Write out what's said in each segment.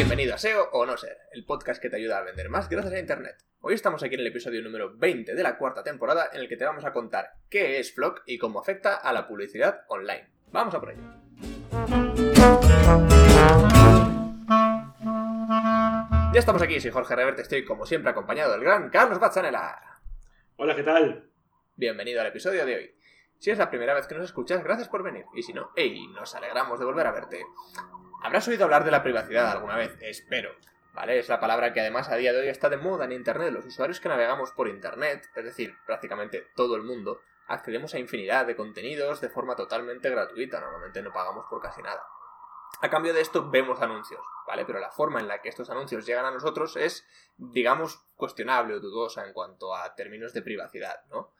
Bienvenido a SEO o no ser, el podcast que te ayuda a vender más gracias a Internet. Hoy estamos aquí en el episodio número 20 de la cuarta temporada en el que te vamos a contar qué es Flock y cómo afecta a la publicidad online. Vamos a por ello. Ya estamos aquí, soy Jorge Reverte, estoy como siempre acompañado del gran Carlos Bazzanella. Hola, ¿qué tal? Bienvenido al episodio de hoy. Si es la primera vez que nos escuchas, gracias por venir. Y si no, hey, nos alegramos de volver a verte. Habrás oído hablar de la privacidad alguna vez, espero. ¿Vale? Es la palabra que además a día de hoy está de moda en Internet. Los usuarios que navegamos por Internet, es decir, prácticamente todo el mundo, accedemos a infinidad de contenidos de forma totalmente gratuita. Normalmente no pagamos por casi nada. A cambio de esto vemos anuncios, ¿vale? Pero la forma en la que estos anuncios llegan a nosotros es, digamos, cuestionable o dudosa en cuanto a términos de privacidad, ¿no?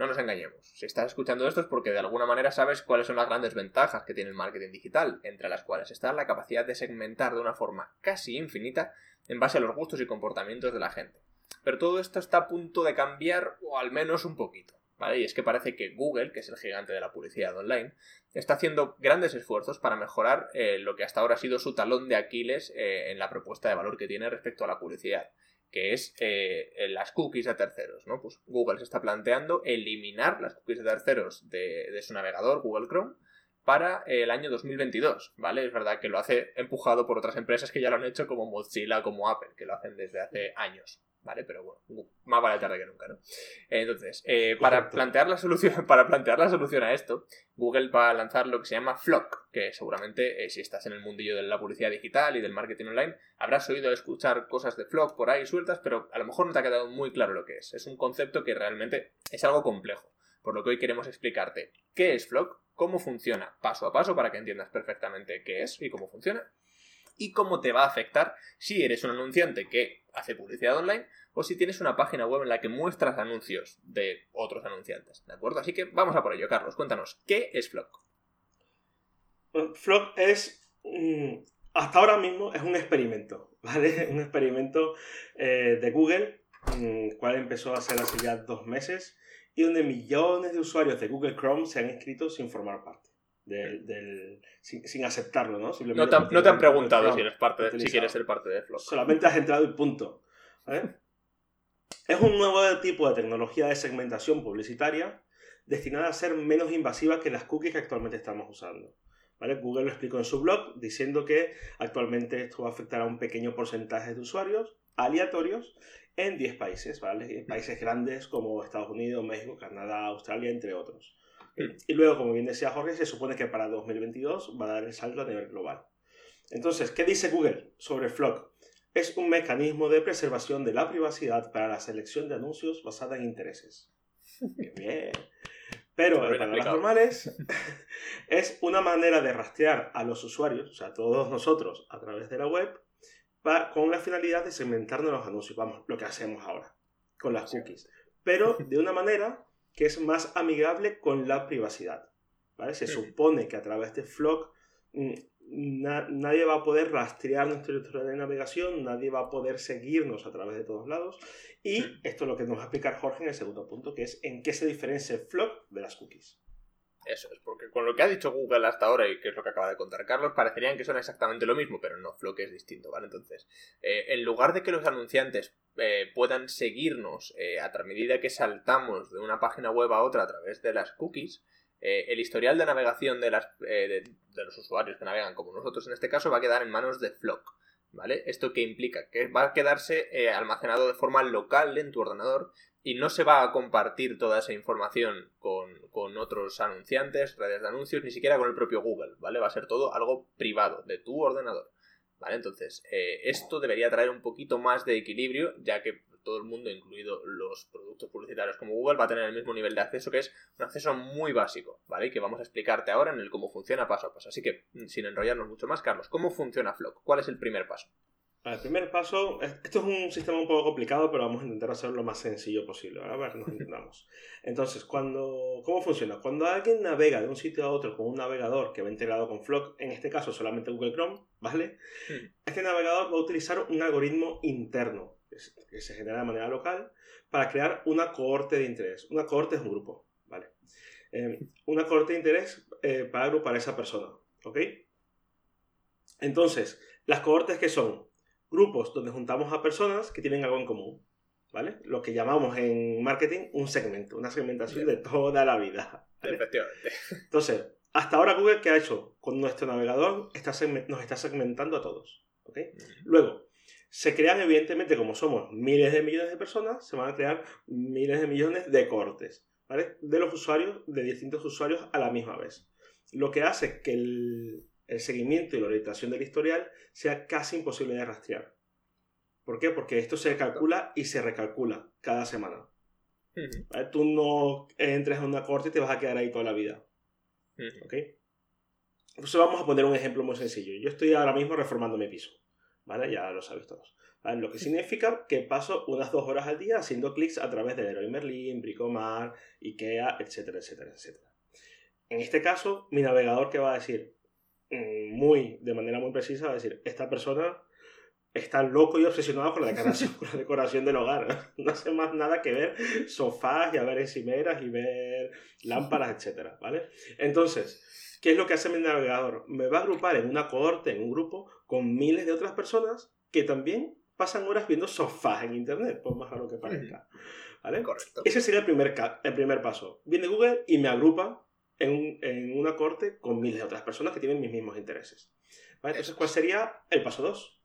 No nos engañemos. Si estás escuchando esto es porque de alguna manera sabes cuáles son las grandes ventajas que tiene el marketing digital, entre las cuales está la capacidad de segmentar de una forma casi infinita en base a los gustos y comportamientos de la gente. Pero todo esto está a punto de cambiar, o al menos un poquito. ¿Vale? Y es que parece que Google, que es el gigante de la publicidad online, está haciendo grandes esfuerzos para mejorar eh, lo que hasta ahora ha sido su talón de Aquiles eh, en la propuesta de valor que tiene respecto a la publicidad que es eh, las cookies de terceros, ¿no? Pues Google se está planteando eliminar las cookies de terceros de, de, su navegador, Google Chrome, para el año 2022, ¿vale? Es verdad que lo hace empujado por otras empresas que ya lo han hecho, como Mozilla, como Apple, que lo hacen desde hace años, ¿vale? Pero bueno, más vale tarde que nunca, ¿no? Entonces, eh, para, plantear la solución, para plantear la solución a esto, Google va a lanzar lo que se llama Flock, que seguramente eh, si estás en el mundillo de la publicidad digital y del marketing online, habrás oído escuchar cosas de Flock por ahí sueltas, pero a lo mejor no te ha quedado muy claro lo que es. Es un concepto que realmente es algo complejo, por lo que hoy queremos explicarte qué es Flock, cómo funciona paso a paso para que entiendas perfectamente qué es y cómo funciona, y cómo te va a afectar si eres un anunciante que hace publicidad online o si tienes una página web en la que muestras anuncios de otros anunciantes, ¿de acuerdo? Así que vamos a por ello, Carlos, cuéntanos, ¿qué es Flock? Flock es, hasta ahora mismo, es un experimento, ¿vale? Un experimento eh, de Google, el cual empezó a ser hace ya dos meses y donde millones de usuarios de Google Chrome se han inscrito sin formar parte. Del, del, sin, sin, aceptarlo, ¿no? no te, han, no te han preguntado si, eres parte de, si quieres ser parte de Flock. Solamente has entrado y punto. ¿vale? Es un nuevo tipo de tecnología de segmentación publicitaria destinada a ser menos invasiva que las cookies que actualmente estamos usando. ¿Vale? Google lo explicó en su blog diciendo que actualmente esto va a afectar a un pequeño porcentaje de usuarios aleatorios en 10 países, ¿vale? Países grandes como Estados Unidos, México, Canadá, Australia, entre otros. Y luego, como bien decía Jorge, se supone que para 2022 va a dar el salto a nivel global. Entonces, ¿qué dice Google sobre Flock? Es un mecanismo de preservación de la privacidad para la selección de anuncios basada en intereses. Qué bien. Pero en palabras normales, es una manera de rastrear a los usuarios, o sea, a todos nosotros, a través de la web, con la finalidad de segmentarnos los anuncios. Vamos, lo que hacemos ahora, con las cookies. Pero de una manera que es más amigable con la privacidad. ¿vale? Se supone que a través de Flock nadie va a poder rastrear nuestra historia de navegación, nadie va a poder seguirnos a través de todos lados. Y esto es lo que nos va a explicar Jorge en el segundo punto, que es en qué se diferencia Flock de las cookies. Eso es, porque con lo que ha dicho Google hasta ahora y que es lo que acaba de contar Carlos, parecerían que son exactamente lo mismo, pero no, Flock es distinto, ¿vale? Entonces, eh, en lugar de que los anunciantes eh, puedan seguirnos eh, a medida que saltamos de una página web a otra a través de las cookies, el historial de navegación de, las, de, de, los usuarios que navegan, como nosotros en este caso, va a quedar en manos de Flock. ¿Vale? ¿Esto qué implica? Que va a quedarse almacenado de forma local en tu ordenador y no se va a compartir toda esa información con, con, otros anunciantes, redes de anuncios, ni siquiera con el propio Google, ¿vale? Va a ser todo algo privado de tu ordenador, ¿vale? Entonces, eh, esto debería traer un poquito más de equilibrio, ya que todo el mundo, incluido los productos publicitarios como Google, va a tener el mismo nivel de acceso, que es un acceso muy básico, ¿vale? Y que vamos a explicarte ahora en el cómo funciona paso a paso. Así que, sin enrollarnos mucho más, Carlos, ¿cómo funciona Flock? ¿Cuál es el primer paso? El primer paso, esto es un sistema un poco complicado, pero vamos a intentar hacerlo lo más sencillo posible, ¿vale? para que nos entendamos. Entonces, cuando, ¿cómo funciona? Cuando alguien navega de un sitio a otro con un navegador que va integrado con Flock, en este caso solamente Google Chrome, ¿vale? Hmm. Este navegador va a utilizar un algoritmo interno que se genera de manera local para crear una cohorte de interés. Una cohorte es un grupo, ¿vale? Eh, una cohorte de interés eh, para agrupar a esa persona, ¿ok? Entonces, Las cohortes que son grupos donde juntamos a personas que tienen algo en común. ¿Vale? Lo que llamamos en marketing un segmento, una segmentación de toda la vida. Efectivamente. Entonces, hasta ahora Google, ¿qué ha hecho? Con nuestro navegador está nos está segmentando a todos. ¿ok? Luego, se crean evidentemente, como somos miles de millones de personas, se van a crear miles de millones de cortes, ¿vale? De los usuarios, de distintos usuarios a la misma vez. Lo que hace que el, seguimiento y la orientación del historial sea casi imposible de rastrear. ¿Por qué? Porque esto se calcula y se recalcula cada semana. Tú no entres en una corte y te vas a quedar ahí toda la vida. ¿Ok? Entonces vamos a poner un ejemplo muy sencillo. Yo estoy ahora mismo reformando mi piso. ¿Vale? Ya lo sabéis todos. Lo que significa que paso unas dos horas al día haciendo clics a través de Leroy Merlin, Bricomar, Ikea, etcétera, etcétera, etcétera. En este caso, mi navegador que va a decir, mm, muy, de manera muy precisa, va a decir, esta persona está loco y obsesionado con la decoración, con la decoración del hogar. No hace más nada que ver sofás y a ver encimeras y ver lámparas, etcétera, ¿vale? Entonces, ¿Qué es lo que hace mi navegador? Me va a agrupar en una cohorte, en un grupo, con miles de otras personas que también pasan horas viendo sofás en Internet, por más raro que parezca. ¿Vale? Correcto. Ese sería el primer, el primer paso. Viene Google y me agrupa en, en, una corte con miles de otras personas que tienen mis mismos intereses. ¿Vale? Entonces, ¿cuál sería el paso 2?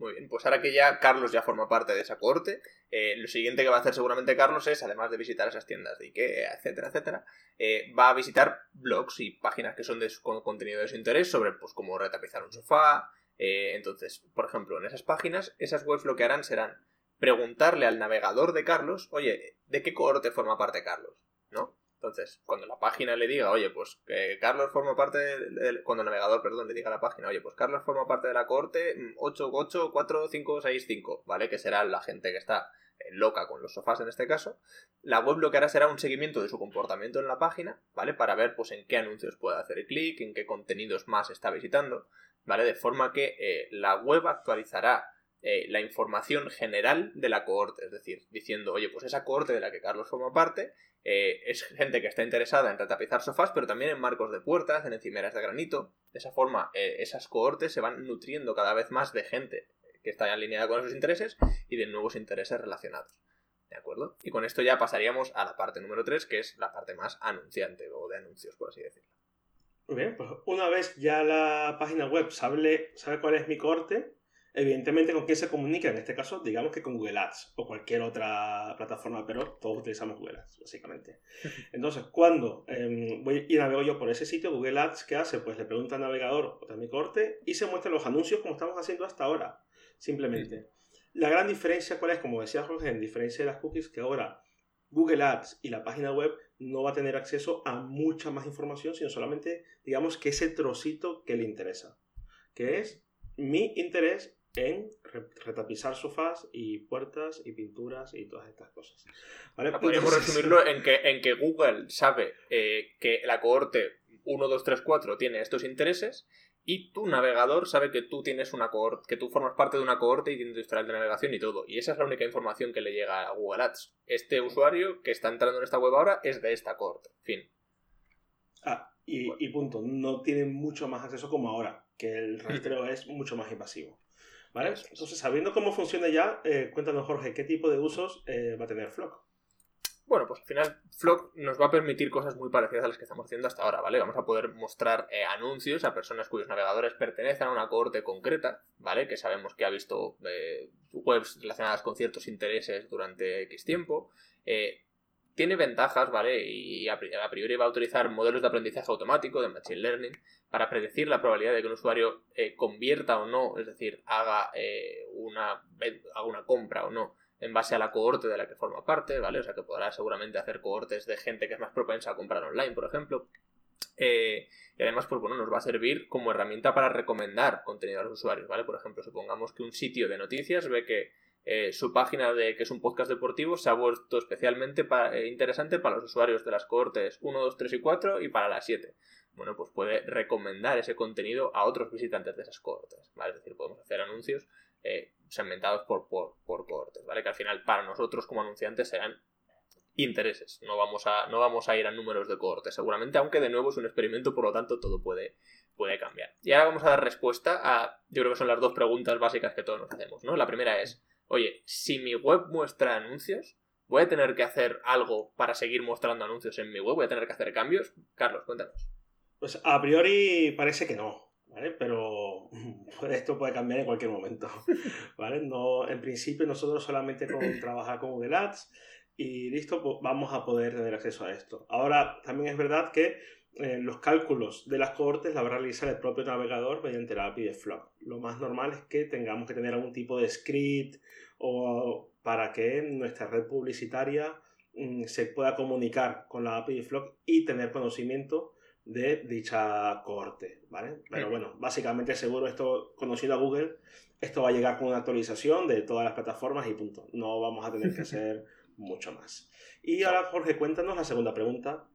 Muy bien, pues ahora que ya Carlos ya forma parte de esa cohorte, eh, lo siguiente que va a hacer seguramente Carlos es, además de visitar esas tiendas de Ikea, etcétera, etcétera, eh, va a visitar blogs y páginas que son de su, contenido de su interés sobre pues cómo retapizar un sofá. Eh, entonces, por ejemplo, en esas páginas, esas webs lo que harán serán preguntarle al navegador de Carlos, oye, ¿de qué cohorte forma parte Carlos? ¿No? Entonces, cuando la página le diga, oye, pues Carlos forma parte. Cuando el navegador, perdón, le diga a la página, oye, pues Carlos forma parte de la cohorte 884565, ¿vale? Que será la gente que está loca con los sofás en este caso. La web lo que hará será un seguimiento de su comportamiento en la página, ¿vale? Para ver, pues, en qué anuncios puede hacer clic, en qué contenidos más está visitando, ¿vale? De forma que eh, la web actualizará eh, la información general de la cohorte, es decir, diciendo, oye, pues esa cohorte de la que Carlos forma parte eh, es gente que está interesada en retapizar sofás, pero también en marcos de puertas, en encimeras de granito. De esa forma, esas cohortes se van nutriendo cada vez más de gente que está alineada con esos intereses y de nuevos intereses relacionados. ¿De acuerdo? Y con esto ya pasaríamos a la parte número 3, que es la parte más anunciante o de anuncios, por así decirlo. Muy bien, pues una vez ya la página web sabe, sabe cuál es mi corte, Evidentemente, ¿con quién se comunica? En este caso, digamos que con Google Ads o cualquier otra plataforma, pero todos utilizamos Google Ads, básicamente. Entonces, cuando eh, voy y navego yo por ese sitio, Google Ads, ¿qué hace? Pues le pregunta al navegador o mi corte y se muestran los anuncios como estamos haciendo hasta ahora, simplemente. La gran diferencia, ¿cuál es? Como decía Jorge, en diferencia de las cookies, que ahora Google Ads y la página web no va a tener acceso a mucha más información, sino solamente, digamos, que ese trocito que le interesa, que es mi interés en retapizar sofás y puertas y pinturas y todas estas cosas. Podríamos resumirlo en que, en que Google sabe eh, que la cohorte 1, 2, 3, 4 tiene estos intereses y tu navegador sabe que tú tienes una cohorte, que tú formas parte de una cohorte y tienes tu historial de navegación y todo. Y esa es la única información que le llega a Google Ads. Este usuario que está entrando en esta web ahora es de esta cohorte. Fin. Ah, y, y punto. No tiene mucho más acceso como ahora, que el rastreo es mucho más invasivo. ¿Vale? Entonces, sabiendo cómo funciona ya, eh, cuéntanos, Jorge, ¿qué tipo de usos eh, va a tener Flock? Bueno, pues al final Flock nos va a permitir cosas muy parecidas a las que estamos haciendo hasta ahora, ¿vale? Vamos a poder mostrar eh, anuncios a personas cuyos navegadores pertenecen a una cohorte concreta, ¿vale? Que sabemos que ha visto webs relacionadas con ciertos intereses durante X tiempo. tiene ventajas, ¿vale? Y a priori va a utilizar modelos de aprendizaje automático, de Machine Learning, para predecir la probabilidad de que un usuario eh, convierta o no, es decir, eh, haga una compra o no en base a la cohorte de la que forma parte, ¿vale? O sea que podrá seguramente hacer cohortes de gente que es más propensa a comprar online, por ejemplo. Eh, y además, pues bueno, nos va a servir como herramienta para recomendar contenido a los usuarios, ¿vale? Por ejemplo, supongamos que un sitio de noticias ve que su página de que es un podcast deportivo se ha vuelto especialmente interesante para los usuarios de las cohortes 1, 2, 3 y 4 y para las 7 bueno, pues puede recomendar ese contenido a otros visitantes de esas cohortes, ¿vale? Es decir, podemos hacer anuncios eh, segmentados por, por, cohortes, ¿vale? Que al final para nosotros como anunciantes serán intereses. No vamos a, no vamos a ir a números de cohorte, seguramente, aunque de nuevo es un experimento, por lo tanto todo puede, puede cambiar. Y ahora vamos a dar respuesta a, yo creo que son las dos preguntas básicas que todos nos hacemos, ¿no? La primera es, oye, si mi web muestra anuncios, ¿voy a tener que hacer algo para seguir mostrando anuncios en mi web? ¿Voy a tener que hacer cambios? Carlos, cuéntanos. Pues a priori parece que no, ¿vale? Pero esto puede cambiar en cualquier momento, ¿vale? No, en principio nosotros solamente con trabajar con Google Ads y listo, pues vamos a poder tener acceso a esto. Ahora, también es verdad que eh, los cálculos de las cohortes la va a realizar el propio navegador mediante la API de Flock. Lo más normal es que tengamos que tener algún tipo de script o para que nuestra red publicitaria mm, se pueda comunicar con la API de Flock y tener conocimiento de dicha cohorte, ¿vale? Pero bueno, básicamente seguro esto, conocido a Google, esto va a llegar con una actualización de todas las plataformas y punto. No vamos a tener que hacer mucho más. Y ahora, Jorge, cuéntanos la segunda pregunta,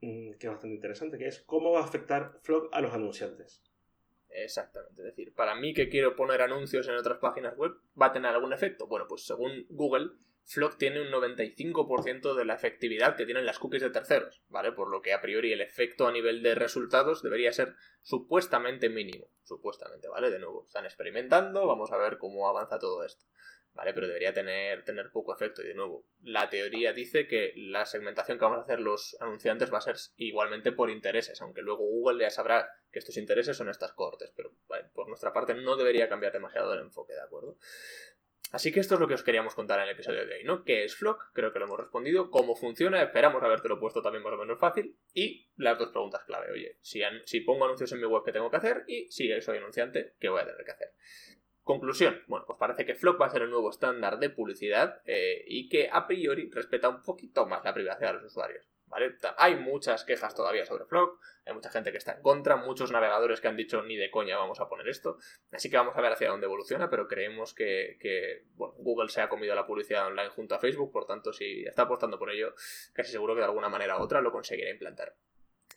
mm, que es bastante interesante, que es ¿cómo va a afectar Flock a los anunciantes? Exactamente, es decir, para mí que quiero poner anuncios en otras páginas web, ¿va a tener algún efecto? Bueno, pues según Google, Flock tiene un 95% de la efectividad que tienen las cookies de terceros, ¿vale? Por lo que a priori el efecto a nivel de resultados debería ser supuestamente mínimo, supuestamente, ¿vale? De nuevo, están experimentando, vamos a ver cómo avanza todo esto. ¿vale? Pero debería tener, tener poco efecto. Y de nuevo, la teoría dice que la segmentación que vamos a hacer los anunciantes va a ser igualmente por intereses, aunque luego Google ya sabrá que estos intereses son estas cortes, pero por nuestra parte no debería cambiar demasiado el enfoque, ¿de acuerdo? Así que esto es lo que os queríamos contar en el episodio de hoy, ¿no? ¿Qué es Flock? Creo que lo hemos respondido. ¿Cómo funciona? Esperamos habértelo puesto también más o menos fácil. Y las dos preguntas clave. Oye, si, pongo anuncios en mi web, ¿qué tengo que hacer? Y si soy anunciante, ¿qué voy a tener que hacer? Conclusión, bueno, pues parece que Flock va a ser el nuevo estándar de publicidad eh, y que a priori respeta un poquito más la privacidad de los usuarios. ¿Vale? Hay muchas quejas todavía sobre Flock, hay mucha gente que está en contra, muchos navegadores que han dicho ni de coña vamos a poner esto, así que vamos a ver hacia dónde evoluciona, pero creemos que, que Google se ha comido la publicidad online junto a Facebook, por tanto si está apostando por ello, casi seguro que de alguna manera u otra lo conseguirá implantar.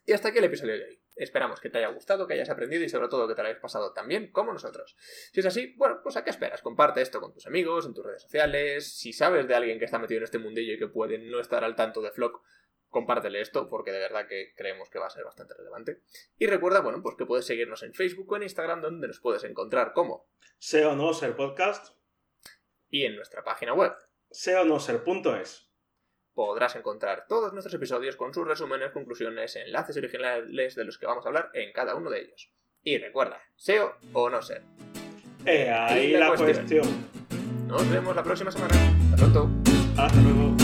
Y hasta aquí el episodio de hoy. Esperamos que te haya gustado, que hayas aprendido y sobre todo que te lo hayas pasado tan bien como nosotros. Si es así, bueno, pues ¿a qué esperas? Comparte esto con tus amigos, en tus redes sociales. Si sabes de alguien que está metido en este mundillo y que puede no estar al tanto de Flock, compártele esto porque de verdad que creemos que va a ser bastante relevante. Y recuerda, bueno, pues que puedes seguirnos en Facebook o en Instagram donde nos puedes encontrar como SEO no ser podcast y en nuestra página web SEO no ser.es podrás encontrar todos nuestros episodios con sus resúmenes, conclusiones, enlaces originales de los que vamos a hablar en cada uno de ellos. Y recuerda, SEO o no ser. Eh, ahí la, cuestión. Nos vemos la próxima semana. Hasta pronto. Hasta luego.